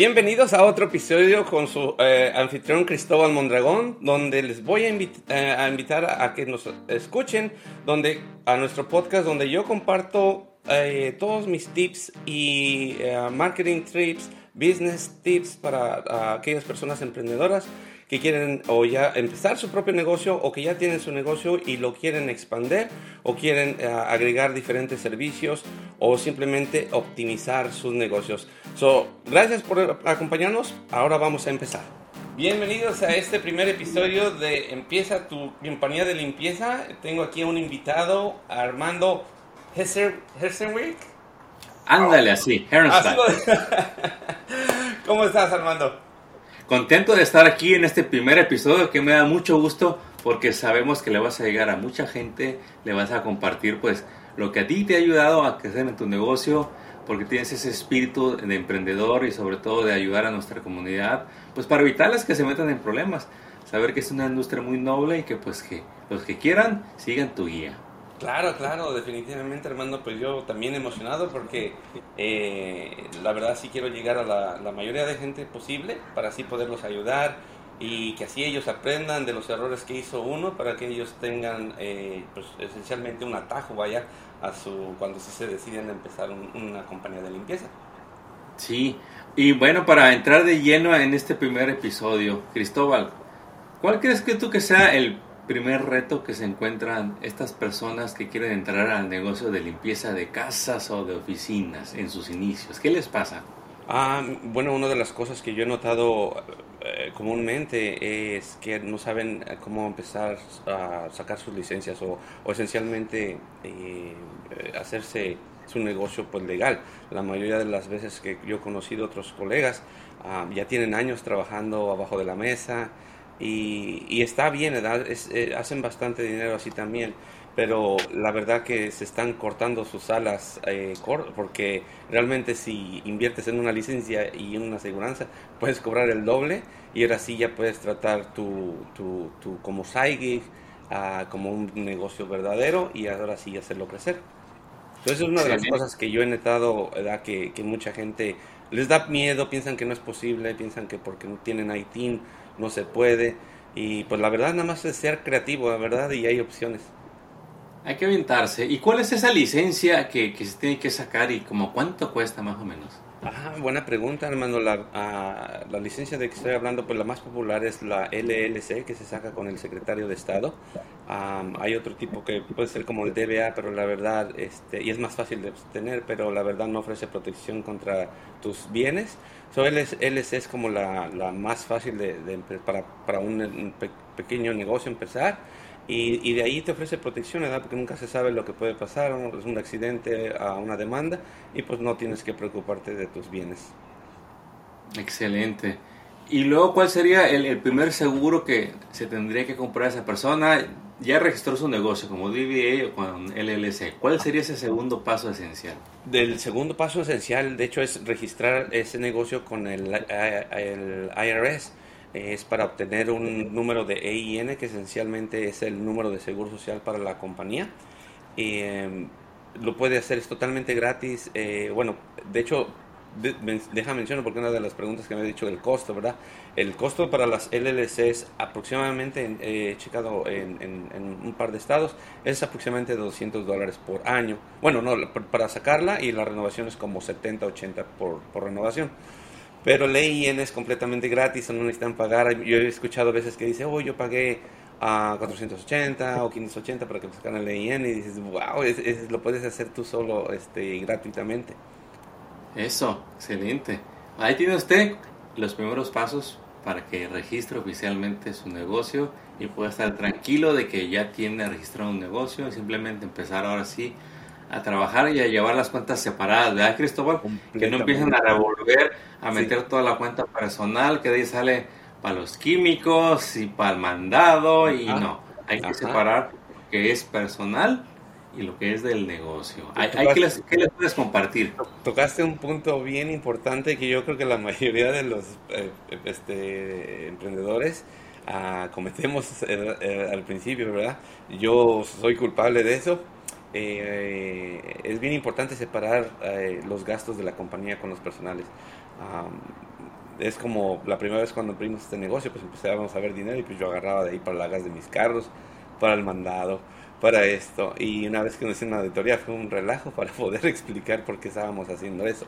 Bienvenidos a otro episodio con su eh, anfitrión Cristóbal Mondragón, donde les voy a, eh, a, invitar a que nos escuchen, donde a nuestro podcast, donde yo comparto eh, todos mis tips y marketing tips, business tips para aquellas personas emprendedoras que quieren o ya empezar su propio negocio o que ya tienen su negocio y lo quieren expandir o quieren eh, agregar diferentes servicios o simplemente optimizar sus negocios. So, gracias por acompañarnos. Ahora vamos a empezar. Bienvenidos a este primer episodio de Empieza tu compañía de limpieza. Tengo aquí a un invitado, Armando Hersenwick. Ándale así, ¿Cómo estás, Armando? Contento de estar aquí en este primer episodio que me da mucho gusto porque sabemos que le vas a llegar a mucha gente, le vas a compartir pues lo que a ti te ha ayudado a crecer en tu negocio, porque tienes ese espíritu de emprendedor y sobre todo de ayudar a nuestra comunidad, pues para evitarles que se metan en problemas, saber que es una industria muy noble y que pues que los que quieran sigan tu guía. Claro, claro, definitivamente Armando, pues yo también emocionado porque eh, la verdad sí quiero llegar a la, mayoría de gente posible para así poderlos ayudar y que así ellos aprendan de los errores que hizo uno para que ellos tengan eh, pues, esencialmente un atajo, vaya, a su cuando se deciden empezar una compañía de limpieza. Sí, y bueno, para entrar de lleno en este primer episodio, Cristóbal, ¿cuál crees que tú que sea el primer reto que se encuentran estas personas que quieren entrar al negocio de limpieza de casas o de oficinas en sus inicios? ¿Qué les pasa? Ah, bueno, una de las cosas que yo he notado eh, comúnmente es que no saben cómo empezar a sacar sus licencias o, esencialmente eh, hacerse su negocio pues legal. La mayoría de las veces que yo he conocido otros colegas ah, ya tienen años trabajando abajo de la mesa, y, está bien, eh, hacen bastante dinero así también, pero la verdad que se están cortando sus alas eh, porque realmente si inviertes en una licencia y en una aseguranza puedes cobrar el doble y ahora sí ya puedes tratar tu, tu, tu como side ah, como un negocio verdadero y ahora sí hacerlo crecer. Entonces es una de las cosas que yo he notado, Que, que mucha gente les da miedo, piensan que no es posible, piensan que porque no tienen ITIN no se puede. Y pues la verdad nada más es ser creativo, la verdad, y hay opciones. Hay que aventarse. ¿Y cuál es esa licencia que, que se tiene que sacar y como cuánto cuesta más o menos? Ah, buena pregunta, hermano. La, ah, la licencia de que estoy hablando, pues la más popular es la LLC, que se saca con el secretario de Estado. hay otro tipo que puede ser como el DBA, pero la verdad, este, y es más fácil de obtener, pero la verdad no ofrece protección contra tus bienes. So, LLC es como la, la más fácil de, para un, pequeño negocio empezar. Y, y, de ahí te ofrece protección, ¿verdad? Porque nunca se sabe lo que puede pasar, es un accidente, a una demanda, y pues no tienes que preocuparte de tus bienes. Excelente. Y luego, ¿cuál sería el, el primer seguro que se tendría que comprar esa persona? Ya registró su negocio como DBA o con LLC. ¿Cuál sería ese segundo paso esencial? Del segundo paso esencial, de hecho, es registrar ese negocio con el, el IRS es para obtener un número de EIN, que esencialmente es el número de seguro social para la compañía. Em, lo puede hacer, es totalmente gratis. Eh, bueno, de hecho, deja mencionar porque una de las preguntas que me ha dicho el costo, ¿verdad? El costo para las LLC es aproximadamente, he checado en, un par de estados, es aproximadamente 200 dólares por año. Bueno, no, para sacarla y la renovación es como 70, 80 por, por renovación. Pero el EIN es completamente gratis, no necesitan pagar. Yo he escuchado veces que dice, oh, yo pagué a 480 o 580 para que me sacaran el EIN y dices, wow, lo puedes hacer tú solo este, gratuitamente. Eso, excelente. Ahí tiene usted los primeros pasos para que registre oficialmente su negocio y pueda estar tranquilo de que ya tiene registrado un negocio y simplemente empezar ahora sí a trabajar y a llevar las cuentas separadas, ¿verdad, Cristóbal? Que no empiecen a revolver, a meter toda la cuenta personal, que de ahí sale para los químicos y para el mandado y no, hay que separar lo que es personal y lo que es del negocio. Hay, que les, ¿Qué les puedes compartir? Tocaste un punto bien importante que yo creo que la mayoría de los eh, este, emprendedores ah, cometemos eh, eh, al principio, ¿verdad? Yo soy culpable de eso eh, es bien importante separar eh, los gastos de la compañía con los personales. es como la primera vez cuando abrimos este negocio, pues empezábamos a ver dinero y pues yo agarraba de ahí para la gas de mis carros, para el mandado, para esto. Y una vez que nos hicieron una auditoría fue un relajo para poder explicar por qué estábamos haciendo eso.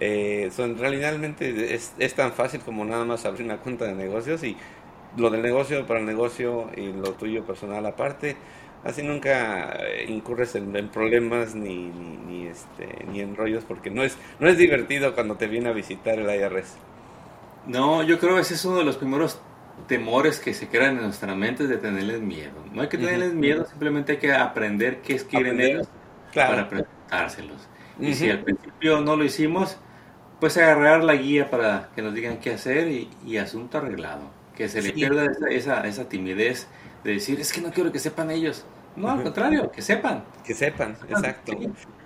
Eh, son, realmente es, es, tan fácil como nada más abrir una cuenta de negocios y lo del negocio para el negocio y lo tuyo personal aparte. Así nunca incurres en, problemas ni, ni, ni, este, ni en rollos porque no es, no es divertido cuando te viene a visitar el IRS. No, yo creo que ese es uno de los primeros temores que se crean en nuestra mente de tenerles miedo. No hay que tenerles miedo, simplemente hay que aprender qué es quieren ellos para presentárselos. Y si al principio no lo hicimos, pues agarrar la guía para que nos digan qué hacer y, asunto arreglado. Que se le pierda esa, esa, timidez de decir, es que no quiero que sepan ellos. No, al contrario, que sepan. Que sepan, exacto.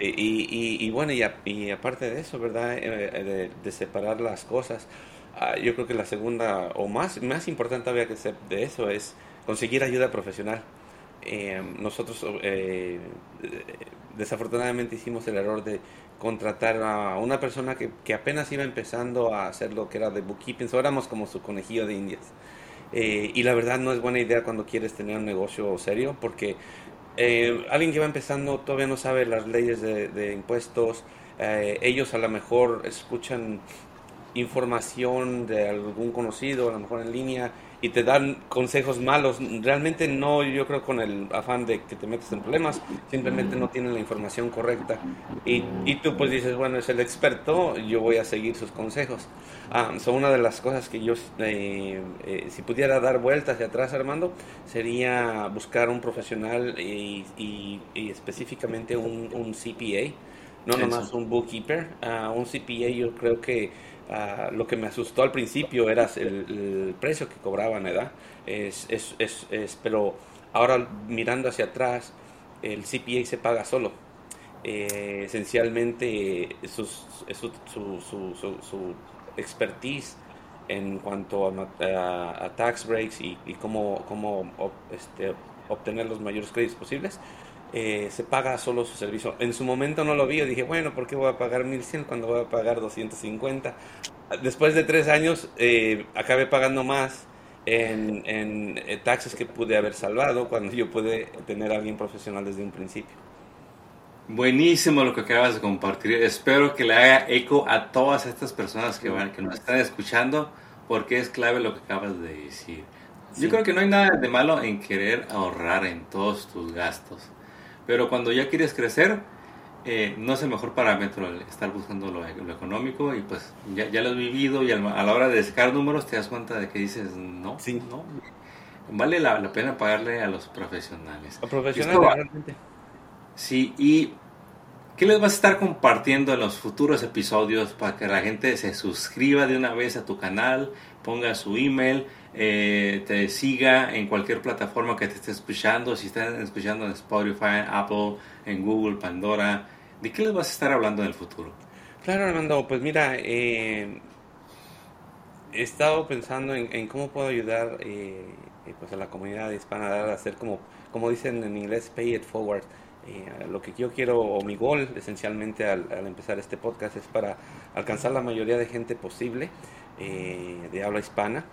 Y, y, bueno, y, aparte de eso, ¿verdad? Eh, de, separar las cosas, ah, yo creo que la segunda, o más, más importante todavía que de eso, es conseguir ayuda profesional. Eh, nosotros eh, desafortunadamente hicimos el error de contratar a una persona que, que, apenas iba empezando a hacer lo que era de bookkeeping, so éramos como su conejillo de indias. Eh, y la verdad no es buena idea cuando quieres tener un negocio serio, porque eh, alguien que va empezando todavía no sabe las leyes de, impuestos, eh, ellos a lo mejor escuchan información de algún conocido, a lo mejor en línea, y te dan consejos malos. Realmente no, yo creo con el afán de que te metes en problemas, simplemente no tienen la información correcta. Y, y tú pues dices, bueno, es el experto, yo voy a seguir sus consejos. Ah, son una de las cosas que yo, eh, eh, si pudiera dar vueltas hacia atrás, Armando, sería buscar un profesional y, y, específicamente un, un, CPA, no nomás un bookkeeper. Uh, un CPA yo creo que Ah, lo que me asustó al principio era el, precio que cobraban, ¿verdad? Es, es, es, pero ahora mirando hacia atrás, el CPA se paga solo. Eh, esencialmente su, su, su, su, expertise en cuanto a, tax breaks y, y cómo, cómo este, obtener los mayores créditos posibles, eh, se paga solo su servicio. En su momento no lo vi, y dije, bueno, ¿por qué voy a pagar 1100 cuando voy a pagar 250? Después de tres años eh, acabé pagando más en, en eh, taxes que pude haber salvado cuando yo pude tener a alguien profesional desde un principio. Buenísimo lo que acabas de compartir. Espero que le haga eco a todas estas personas que, van, que nos están escuchando, porque es clave lo que acabas de decir. Yo creo que no hay nada de malo en querer ahorrar en todos tus gastos. Pero cuando ya quieres crecer, eh, no es el mejor parámetro estar buscando lo, económico y pues ya, ya, lo has vivido y a la hora de sacar números te das cuenta de que dices, no, sí. no, vale la, pena pagarle a los profesionales. A profesionales, realmente. Sí, y ¿qué les vas a estar compartiendo en los futuros episodios para que la gente se suscriba de una vez a tu canal, ponga su email? Eh, te siga en cualquier plataforma que te esté escuchando, si están escuchando en Spotify, Apple, en Google, Pandora, ¿de qué les vas a estar hablando en el futuro? Claro, Armando, pues mira, eh, he estado pensando en, cómo puedo ayudar eh, pues a la comunidad hispana a hacer como, como dicen en inglés, pay it forward. lo que yo quiero, o mi gol esencialmente al, empezar este podcast es para alcanzar la mayoría de gente posible de habla hispana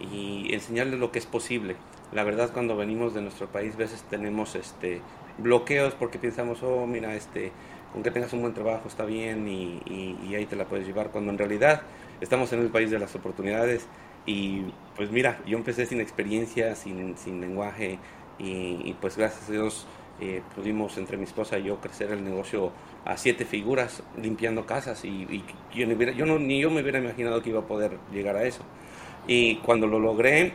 y enseñarles lo que es posible. La verdad cuando venimos de nuestro país a veces tenemos este bloqueos porque pensamos, oh mira, este, con que tengas un buen trabajo está bien y, ahí te la puedes llevar, cuando en realidad estamos en el país de las oportunidades y pues mira, yo empecé sin experiencia, sin, sin lenguaje y, pues gracias a Dios eh, pudimos entre mi esposa y yo crecer el negocio a siete figuras limpiando casas y, yo, yo no, ni yo me hubiera imaginado que iba a poder llegar a eso. Y cuando lo logré,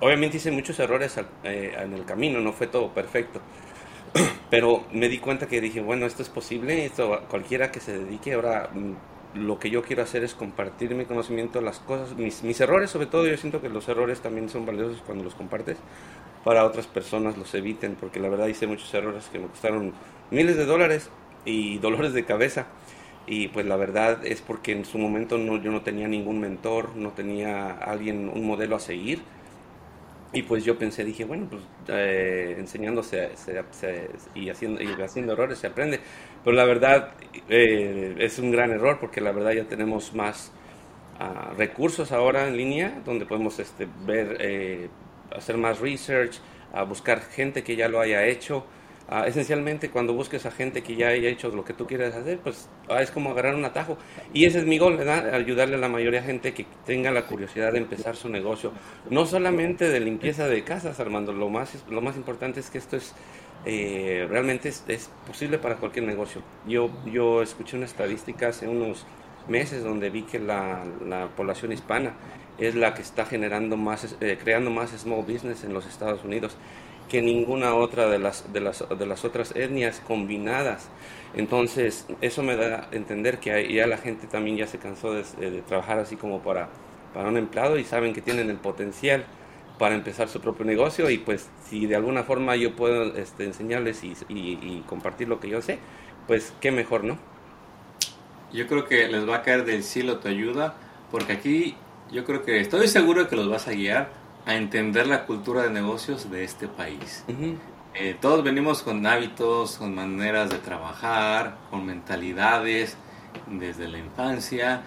obviamente hice muchos errores eh, en el camino, no fue todo perfecto. Pero me di cuenta que dije, bueno, esto es posible, esto cualquiera que se dedique ahora mm, lo que yo quiero hacer es compartir mi conocimiento, las cosas, mis, mis errores sobre todo, yo siento que los errores también son valiosos cuando los compartes para otras personas los eviten, porque la verdad hice muchos errores que me costaron miles de dólares y dolores de cabeza y pues la verdad es porque en su momento no, yo no tenía ningún mentor, no tenía alguien, un modelo a seguir. Y pues yo pensé, dije, bueno, pues eh, enseñándose y, haciendo, y haciendo errores se aprende. Pero la verdad eh, es un gran error porque la verdad ya tenemos más ah, recursos ahora en línea donde podemos este, ver, eh, hacer más research, a buscar gente que ya lo haya hecho. Ah, esencialmente cuando busques a gente que ya haya hecho lo que tú quieres hacer, pues ah, es como agarrar un atajo. Y ese es mi gol. Ayudarle a la mayoría de gente que tenga la curiosidad de empezar su negocio. No solamente de limpieza de casas, Armando, lo más, lo más importante es que esto es eh, realmente es, posible para cualquier negocio. Yo, yo escuché una estadística hace unos meses donde vi que la, la población hispana es la que está generando más, eh, creando más small business en los Estados Unidos que ninguna otra de las, de las, de las otras etnias combinadas. Entonces, eso me da a entender que ya la gente también ya se cansó de, trabajar así como para, para un empleado y saben que tienen el potencial para empezar su propio negocio y pues si de alguna forma yo puedo este, enseñarles y, y, compartir lo que yo sé, pues qué mejor, ¿no? Yo creo que les va a caer del cielo tu ayuda, porque aquí yo creo que estoy seguro que los vas a guiar a entender la cultura de negocios de este país. Eh, todos venimos con hábitos, con maneras de trabajar, con mentalidades desde la infancia.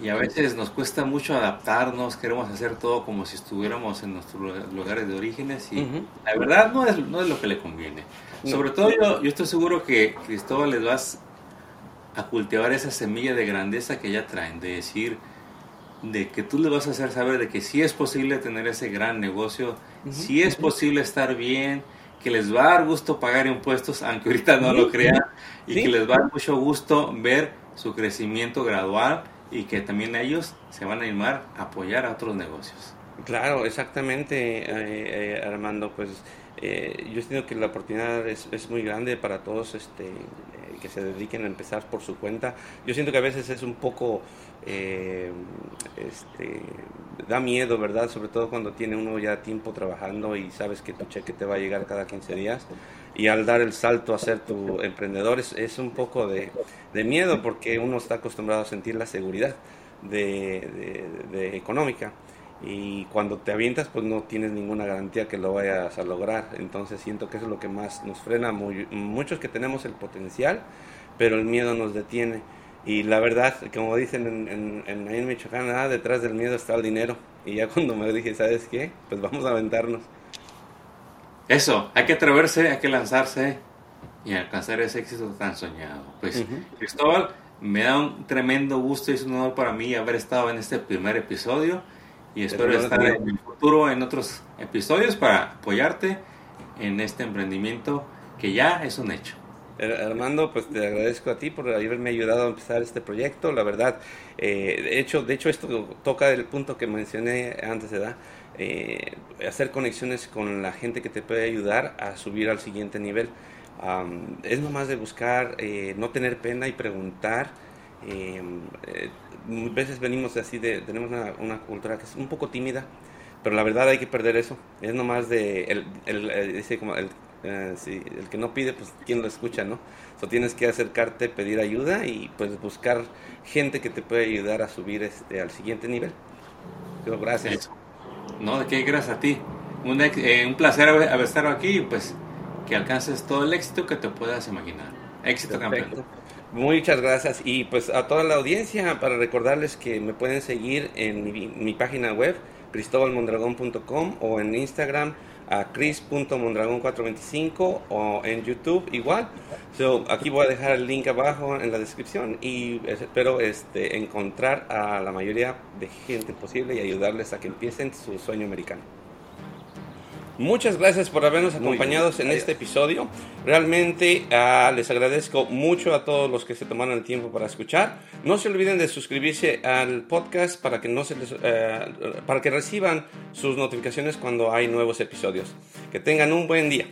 Y a veces nos cuesta mucho adaptarnos, queremos hacer todo como si estuviéramos en nuestros lugares de orígenes y la verdad no es, no es lo que le conviene. Sobre todo yo, yo estoy seguro que Cristóbal les vas a cultivar esa semilla de grandeza que ya traen, de decir, de que tú le vas a hacer saber de que sí es posible tener ese gran negocio, sí es posible estar bien, que les va a dar gusto pagar impuestos, aunque ahorita no lo crean, y que les va a dar mucho gusto ver su crecimiento gradual y que también ellos se van a animar a apoyar a otros negocios. Claro, exactamente, eh, eh, Armando, pues eh, yo entiendo que la oportunidad es, es, muy grande para todos este, que se dediquen a empezar por su cuenta. Yo siento que a veces es un poco eh, este, da miedo, ¿verdad? Sobre todo cuando tiene uno ya tiempo trabajando y sabes que tu cheque te va a llegar cada 15 días. Y al dar el salto a ser tu emprendedor es, un poco de, miedo porque uno está acostumbrado a sentir la seguridad de, económica. Y cuando te avientas, pues no tienes ninguna garantía que lo vayas a lograr. Entonces siento que eso es lo que más nos frena. muchos que tenemos el potencial, pero el miedo nos detiene. Y la verdad, como dicen en, en, en, Michoacán, ah, detrás del miedo está el dinero. Y ya cuando me dije, ¿sabes qué? Pues vamos a aventarnos. Eso, hay que atreverse, hay que lanzarse y alcanzar ese éxito tan soñado. Pues, Cristóbal, me da un tremendo gusto y es un honor para mí haber estado en este primer episodio. Y espero estar en el futuro en otros episodios para apoyarte en este emprendimiento que ya es un hecho. Armando, pues te agradezco a ti por haberme ayudado a empezar este proyecto. La verdad, eh, de hecho, de hecho esto toca el punto que mencioné antes, ¿verdad? Eh, hacer conexiones con la gente que te puede ayudar a subir al siguiente nivel. es nomás de buscar, eh, no tener pena y preguntar. Eh, veces venimos así de, tenemos una, cultura que es un poco tímida, pero la verdad hay que perder eso. Es nomás de, el, el, como el eh, el que no pide, pues quién lo escucha, ¿no? So, tienes que acercarte, pedir ayuda y pues buscar gente que te pueda ayudar a subir este, al siguiente nivel. Pero gracias. No, de qué, gracias a ti. Un, eh, un placer haber estado aquí y pues que alcances todo el éxito que te puedas imaginar. Éxito, campeón. Muchas gracias y pues a toda la audiencia para recordarles que me pueden seguir en mi, mi página web cristobalmondragón.com o en Instagram a chris.mondragón425 o en YouTube igual. So, aquí voy a dejar el link abajo en la descripción y espero este, encontrar a la mayoría de gente posible y ayudarles a que empiecen su sueño americano. Muchas gracias por habernos acompañado en este episodio. Realmente ah, les agradezco mucho a todos los que se tomaron el tiempo para escuchar. No se olviden de suscribirse al podcast para que, no se les, eh, para que reciban sus notificaciones cuando hay nuevos episodios. Que tengan un buen día.